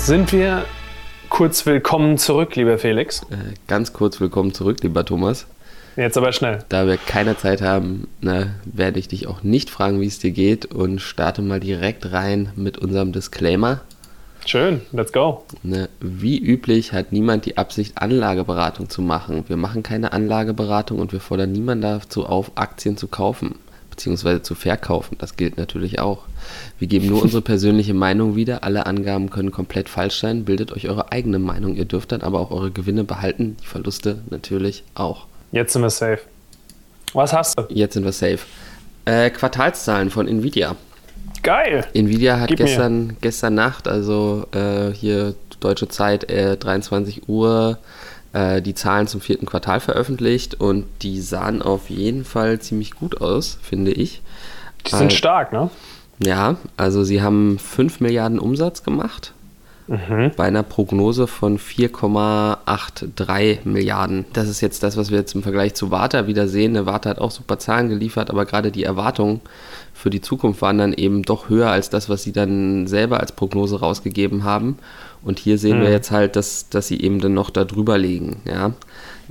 Sind wir kurz willkommen zurück, lieber Felix? Äh, ganz kurz willkommen zurück, lieber Thomas. Jetzt aber schnell. Da wir keine Zeit haben, ne, werde ich dich auch nicht fragen, wie es dir geht und starte mal direkt rein mit unserem Disclaimer. Schön, let's go. Ne, wie üblich hat niemand die Absicht, Anlageberatung zu machen. Wir machen keine Anlageberatung und wir fordern niemanden dazu auf, Aktien zu kaufen bzw. zu verkaufen. Das gilt natürlich auch. Wir geben nur unsere persönliche Meinung wieder. Alle Angaben können komplett falsch sein. Bildet euch eure eigene Meinung. Ihr dürft dann aber auch eure Gewinne behalten, die Verluste natürlich auch. Jetzt sind wir safe. Was hast du? Jetzt sind wir safe. Äh, Quartalszahlen von Nvidia. Geil. Nvidia hat gestern, gestern Nacht, also äh, hier deutsche Zeit, äh, 23 Uhr, äh, die Zahlen zum vierten Quartal veröffentlicht und die sahen auf jeden Fall ziemlich gut aus, finde ich. Die sind stark, ne? Ja, also sie haben 5 Milliarden Umsatz gemacht. Mhm. Bei einer Prognose von 4,83 Milliarden. Das ist jetzt das, was wir jetzt im Vergleich zu Warta wieder sehen. Der Warta hat auch super Zahlen geliefert, aber gerade die Erwartungen für die Zukunft waren dann eben doch höher als das, was sie dann selber als Prognose rausgegeben haben. Und hier sehen mhm. wir jetzt halt, dass, dass sie eben dann noch da drüber liegen. Ja.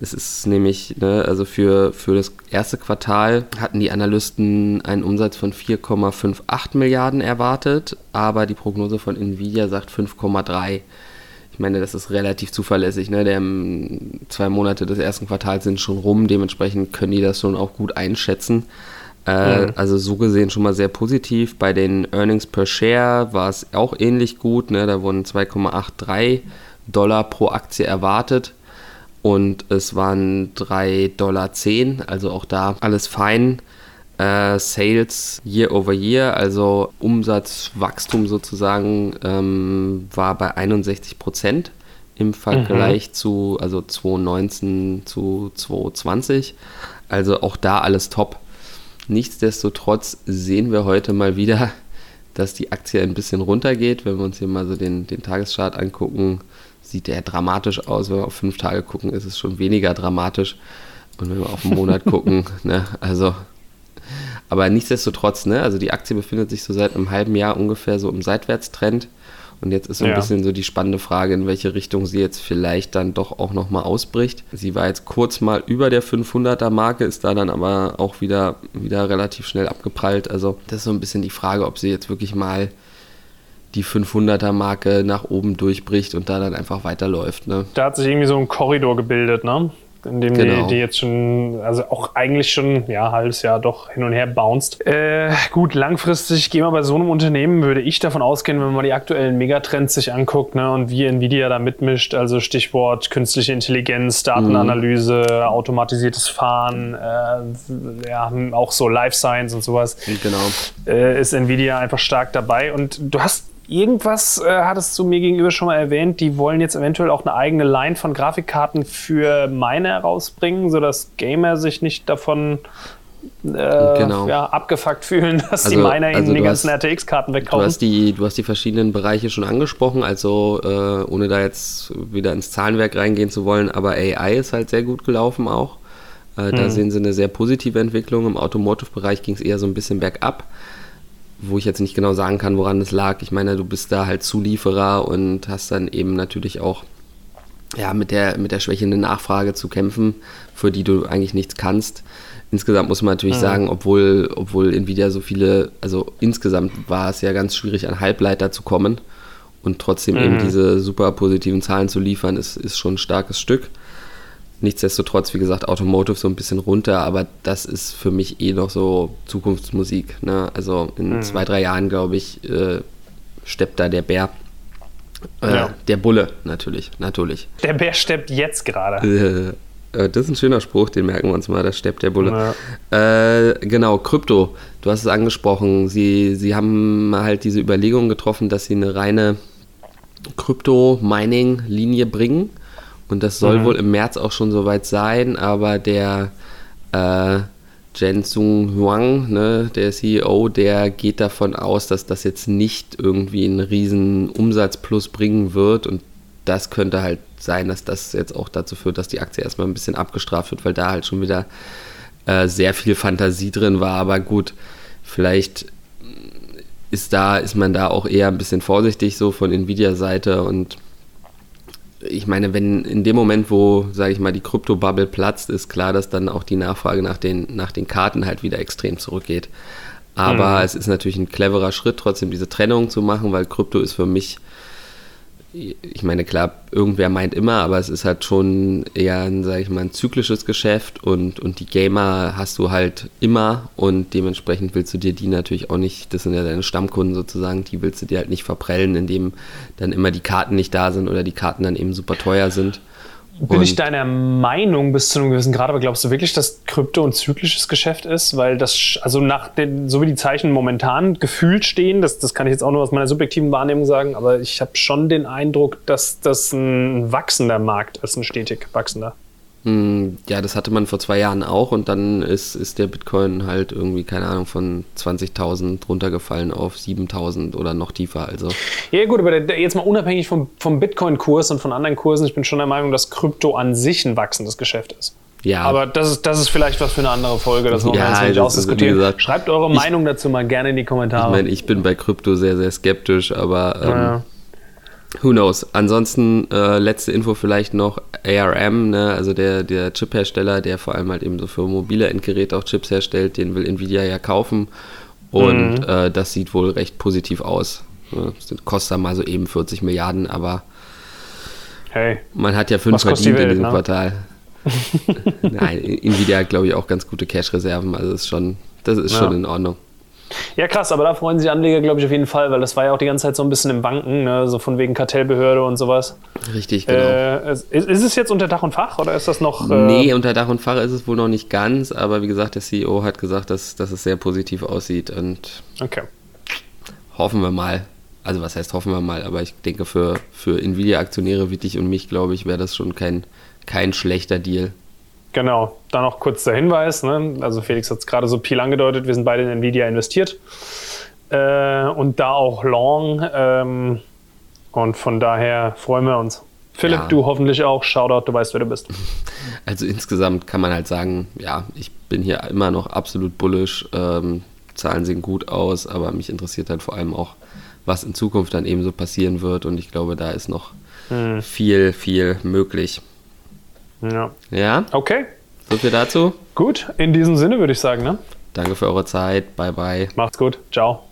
Es ist nämlich, ne, also für, für das erste Quartal hatten die Analysten einen Umsatz von 4,58 Milliarden erwartet, aber die Prognose von Nvidia sagt 5,3. Ich meine, das ist relativ zuverlässig. Ne? Der zwei Monate des ersten Quartals sind schon rum, dementsprechend können die das schon auch gut einschätzen. Äh, mhm. Also so gesehen schon mal sehr positiv. Bei den Earnings per Share war es auch ähnlich gut. Ne? Da wurden 2,83 Dollar pro Aktie erwartet und es waren 3,10 Dollar, also auch da alles fein. Äh, Sales year over year, also Umsatzwachstum sozusagen, ähm, war bei 61 Prozent im Vergleich mhm. zu, also 2019 zu 2020. Also auch da alles top. Nichtsdestotrotz sehen wir heute mal wieder, dass die Aktie ein bisschen runtergeht. Wenn wir uns hier mal so den, den Tageschart angucken, sieht der dramatisch aus. Wenn wir auf fünf Tage gucken, ist es schon weniger dramatisch. Und wenn wir auf einen Monat gucken, ne, also. Aber nichtsdestotrotz, ne, also die Aktie befindet sich so seit einem halben Jahr ungefähr so im Seitwärtstrend. Und jetzt ist so ein ja. bisschen so die spannende Frage, in welche Richtung sie jetzt vielleicht dann doch auch nochmal ausbricht. Sie war jetzt kurz mal über der 500er Marke, ist da dann aber auch wieder, wieder relativ schnell abgeprallt. Also das ist so ein bisschen die Frage, ob sie jetzt wirklich mal die 500er Marke nach oben durchbricht und da dann einfach weiterläuft. Ne? Da hat sich irgendwie so ein Korridor gebildet, ne? In dem genau. die, die, jetzt schon, also auch eigentlich schon, ja, halbes Jahr doch hin und her bounced. Äh, gut, langfristig gehen wir bei so einem Unternehmen, würde ich davon ausgehen, wenn man die aktuellen Megatrends sich anguckt ne, und wie Nvidia da mitmischt, also Stichwort künstliche Intelligenz, Datenanalyse, mhm. automatisiertes Fahren, äh, ja, auch so Life Science und sowas. Genau. Äh, ist Nvidia einfach stark dabei und du hast Irgendwas äh, hattest du mir gegenüber schon mal erwähnt, die wollen jetzt eventuell auch eine eigene Line von Grafikkarten für meine herausbringen, sodass Gamer sich nicht davon äh, genau. ja, abgefuckt fühlen, dass also, die Miner also ihnen die ganzen RTX-Karten wegkaufen. Du hast, die, du hast die verschiedenen Bereiche schon angesprochen, also äh, ohne da jetzt wieder ins Zahlenwerk reingehen zu wollen, aber AI ist halt sehr gut gelaufen auch. Äh, da hm. sehen sie eine sehr positive Entwicklung. Im Automotive-Bereich ging es eher so ein bisschen bergab wo ich jetzt nicht genau sagen kann, woran es lag. Ich meine, du bist da halt Zulieferer und hast dann eben natürlich auch ja, mit, der, mit der schwächenden Nachfrage zu kämpfen, für die du eigentlich nichts kannst. Insgesamt muss man natürlich mhm. sagen, obwohl, obwohl Nvidia so viele, also insgesamt war es ja ganz schwierig, an Halbleiter zu kommen und trotzdem mhm. eben diese super positiven Zahlen zu liefern, ist, ist schon ein starkes Stück. Nichtsdestotrotz, wie gesagt, Automotive so ein bisschen runter, aber das ist für mich eh noch so Zukunftsmusik. Ne? Also in mhm. zwei, drei Jahren, glaube ich, äh, steppt da der Bär. Äh, ja. Der Bulle, natürlich, natürlich. Der Bär steppt jetzt gerade. Äh, das ist ein schöner Spruch, den merken wir uns mal, da steppt der Bulle. Ja. Äh, genau, Krypto, du hast es angesprochen. Sie, sie haben halt diese Überlegung getroffen, dass sie eine reine Krypto-Mining-Linie bringen und das soll mhm. wohl im März auch schon soweit sein, aber der äh, Jensung Huang, ne, der CEO, der geht davon aus, dass das jetzt nicht irgendwie einen riesen Umsatzplus bringen wird und das könnte halt sein, dass das jetzt auch dazu führt, dass die Aktie erstmal ein bisschen abgestraft wird, weil da halt schon wieder äh, sehr viel Fantasie drin war. Aber gut, vielleicht ist da, ist man da auch eher ein bisschen vorsichtig so von Nvidia-Seite und ich meine, wenn in dem Moment, wo, sage ich mal, die Krypto-Bubble platzt, ist klar, dass dann auch die Nachfrage nach den, nach den Karten halt wieder extrem zurückgeht. Aber mhm. es ist natürlich ein cleverer Schritt, trotzdem diese Trennung zu machen, weil Krypto ist für mich ich meine, klar, irgendwer meint immer, aber es ist halt schon eher ein, sag ich mal, ein zyklisches Geschäft und, und die Gamer hast du halt immer und dementsprechend willst du dir die natürlich auch nicht, das sind ja deine Stammkunden sozusagen, die willst du dir halt nicht verprellen, indem dann immer die Karten nicht da sind oder die Karten dann eben super teuer sind. Bin ich deiner Meinung bis zu einem gewissen Grad, aber glaubst du wirklich, dass Krypto ein zyklisches Geschäft ist? Weil das, also nach den, so wie die Zeichen momentan gefühlt stehen, das, das kann ich jetzt auch nur aus meiner subjektiven Wahrnehmung sagen, aber ich habe schon den Eindruck, dass das ein wachsender Markt ist, ein stetig wachsender. Hm, ja, das hatte man vor zwei Jahren auch und dann ist, ist der Bitcoin halt irgendwie, keine Ahnung, von 20.000 runtergefallen auf 7.000 oder noch tiefer. Also. Ja, gut, aber jetzt mal unabhängig vom, vom Bitcoin-Kurs und von anderen Kursen, ich bin schon der Meinung, dass Krypto an sich ein wachsendes Geschäft ist. Ja. Aber das ist, das ist vielleicht was für eine andere Folge, das wollen wir jetzt nicht ausdiskutieren. Gesagt, Schreibt eure ich, Meinung dazu mal gerne in die Kommentare. Ich meine, ich bin bei Krypto sehr, sehr skeptisch, aber ähm, ja. Who knows? Ansonsten äh, letzte Info vielleicht noch ARM, ne? also der, der Chip-Hersteller, der vor allem halt eben so für mobile Endgeräte auch Chips herstellt, den will Nvidia ja kaufen und mhm. äh, das sieht wohl recht positiv aus. Ne? Das kostet mal so eben 40 Milliarden, aber hey, man hat ja fünf verdient Welt, in diesem ne? Quartal. Nein, Nvidia hat glaube ich auch ganz gute Cash-Reserven, also ist schon, das ist ja. schon in Ordnung. Ja, krass, aber da freuen sich Anleger, glaube ich, auf jeden Fall, weil das war ja auch die ganze Zeit so ein bisschen im Banken, ne? so von wegen Kartellbehörde und sowas. Richtig, genau. Äh, ist, ist, es jetzt unter Dach und Fach oder ist das noch. Äh nee, unter Dach und Fach ist es wohl noch nicht ganz, aber wie gesagt, der CEO hat gesagt, dass, dass es sehr positiv aussieht und okay. hoffen wir mal. Also, was heißt hoffen wir mal, aber ich denke, für, für Nvidia-Aktionäre wie dich und mich, glaube ich, wäre das schon kein, kein schlechter Deal. Genau, dann noch kurz der Hinweis. Ne? Also Felix hat es gerade so viel angedeutet, wir sind beide in Nvidia investiert äh, und da auch long. Ähm, und von daher freuen wir uns. Philipp, ja. du hoffentlich auch. Shoutout, du weißt, wer du bist. Also insgesamt kann man halt sagen, ja, ich bin hier immer noch absolut bullish. Ähm, Zahlen sehen gut aus, aber mich interessiert halt vor allem auch, was in Zukunft dann eben so passieren wird. Und ich glaube, da ist noch hm. viel, viel möglich. Ja. Ja? Okay. So viel dazu. Gut, in diesem Sinne würde ich sagen, ne? Danke für eure Zeit. Bye, bye. Macht's gut. Ciao.